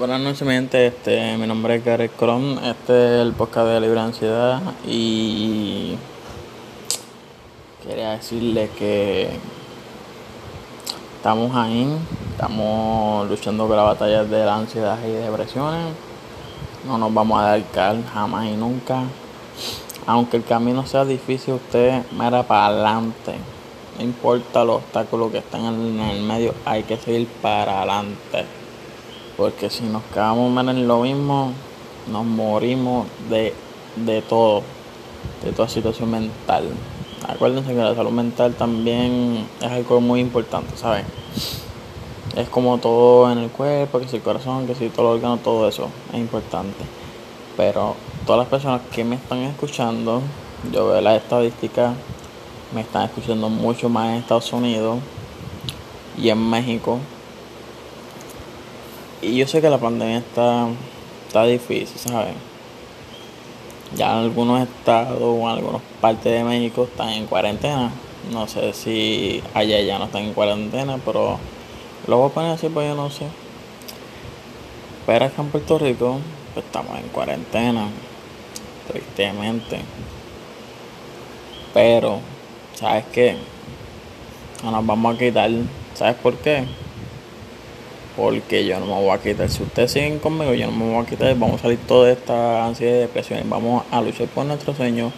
Buenas noches, mi gente. Este, mi nombre es Gareth Colón. Este es el podcast de Libre Ansiedad. Y quería decirle que estamos ahí. Estamos luchando con la batalla de la ansiedad y depresiones. No nos vamos a dar cal jamás y nunca. Aunque el camino sea difícil, usted mira para adelante. No importa los obstáculos que estén en el medio, hay que seguir para adelante. Porque si nos quedamos en lo mismo, nos morimos de, de todo, de toda situación mental. Acuérdense que la salud mental también es algo muy importante, ¿saben? Es como todo en el cuerpo, que si el corazón, que si todo el órgano, todo eso es importante. Pero todas las personas que me están escuchando, yo veo las estadísticas, me están escuchando mucho más en Estados Unidos y en México y yo sé que la pandemia está, está difícil, ¿sabes? Ya algunos estados o algunas partes de México están en cuarentena. No sé si allá ya no están en cuarentena, pero lo voy a poner así, pues yo no sé. Pero acá en Puerto Rico, pues estamos en cuarentena, tristemente. Pero, ¿sabes qué? No nos vamos a quitar. ¿Sabes por qué? Porque yo no me voy a quitar. Si ustedes siguen conmigo, yo no me voy a quitar. Vamos a salir toda esta ansiedad y depresión. Vamos a luchar por nuestros sueños.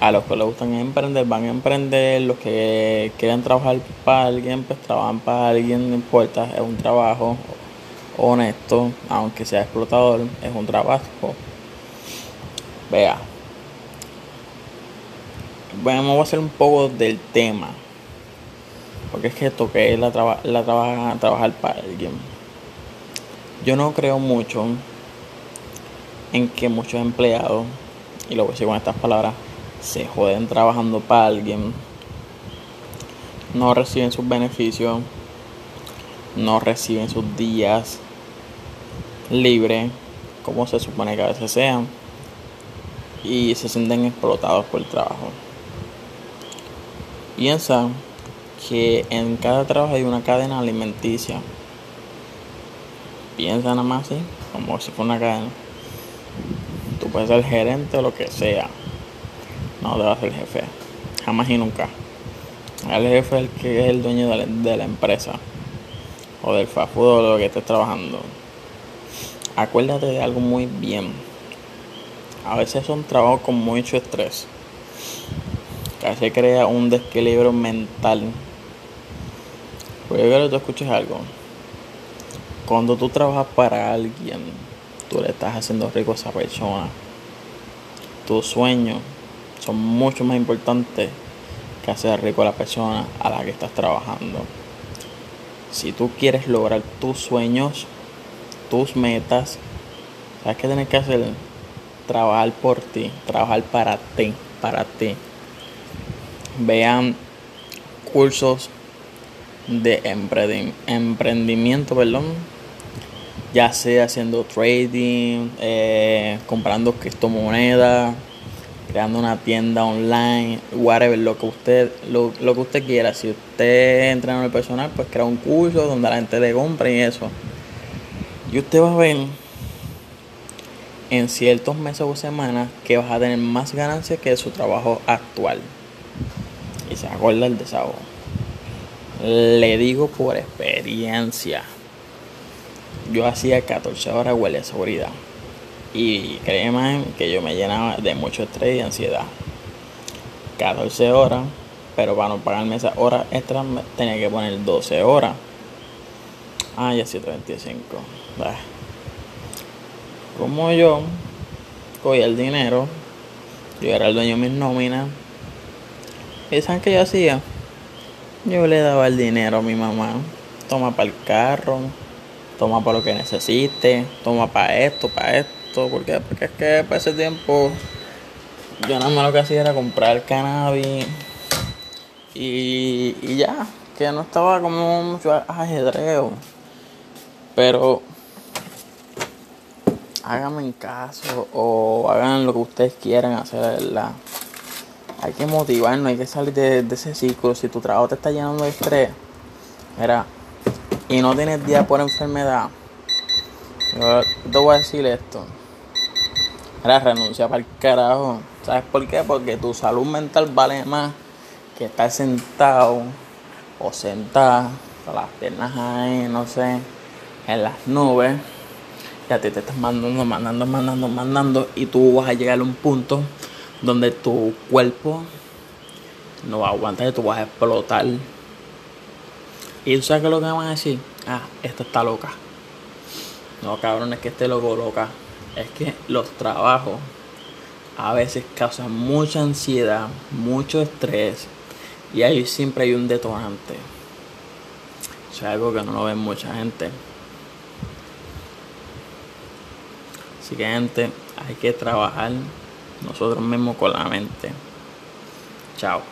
A los que les gustan emprender, van a emprender. Los que quieren trabajar para alguien, pues trabajan para alguien, no importa. Es un trabajo honesto, aunque sea explotador, es un trabajo. Vea. Vamos a hacer un poco del tema. Porque es que toqué la, la trabajar para alguien. Yo no creo mucho en que muchos empleados, y lo voy a decir con estas palabras, se joden trabajando para alguien, no reciben sus beneficios, no reciben sus días libres, como se supone que a veces sean, y se sienten explotados por el trabajo. Piensa que en cada trabajo hay una cadena alimenticia. Piensa nada más así, como si fuera una cadena. Tú puedes ser gerente o lo que sea. No a ser jefe. Jamás y nunca. El jefe es el que es el dueño de la, empresa. O del food o de lo que estés trabajando. Acuérdate de algo muy bien. A veces son trabajos con mucho estrés. Casi crea un desequilibrio mental porque quiero que tú escuches algo. Cuando tú trabajas para alguien, tú le estás haciendo rico a esa persona. Tus sueños son mucho más importantes que hacer rico a la persona a la que estás trabajando. Si tú quieres lograr tus sueños, tus metas, ¿sabes qué tienes que hacer? Trabajar por ti, trabajar para ti, para ti. Vean cursos de emprendimiento, perdón, ya sea haciendo trading, eh, comprando criptomonedas, creando una tienda online, whatever, lo que usted, lo, lo que usted quiera. Si usted entra en el personal, pues crea un curso donde la gente le compre y eso. Y usted va a ver en ciertos meses o semanas que vas a tener más ganancias que su trabajo actual. Y se acuerda el desahogo. Le digo por experiencia. Yo hacía 14 horas huele de seguridad. Y créeme que yo me llenaba de mucho estrés y ansiedad. 14 horas, pero para no pagarme esas horas extras tenía que poner 12 horas. Ah, ya 725. Como yo cogía el dinero, yo era el dueño de mis nóminas. ¿Y saben qué yo hacía? Yo le daba el dinero a mi mamá. Toma para el carro, toma para lo que necesite, toma para esto, para esto. Porque, porque es que para ese tiempo yo nada más lo que hacía era comprar cannabis y, y ya, que no estaba como mucho ajedreo. Pero háganme en caso o hagan lo que ustedes quieran hacer, ¿verdad? Hay que motivarnos, hay que salir de, ese ciclo. Si tu trabajo te está llenando de estrés, mira, y no tienes día por enfermedad, Yo te voy a decir esto. Ahora renuncia para el carajo. ¿Sabes por qué? Porque tu salud mental vale más que estar sentado o sentada con las piernas ahí, no sé, en las nubes. Y a ti te estás mandando, mandando, mandando, mandando. Y tú vas a llegar a un punto donde tu cuerpo no va a aguantar y tú vas a explotar. Y tú sabes qué es lo que van a decir. Ah, esta está loca. No, cabrón, es que esté loco, loca. Es que los trabajos a veces causan mucha ansiedad, mucho estrés. Y ahí siempre hay un detonante. Eso es algo que no lo ve mucha gente. Así que gente, hay que trabajar nosotros mismos con la mente. Chao.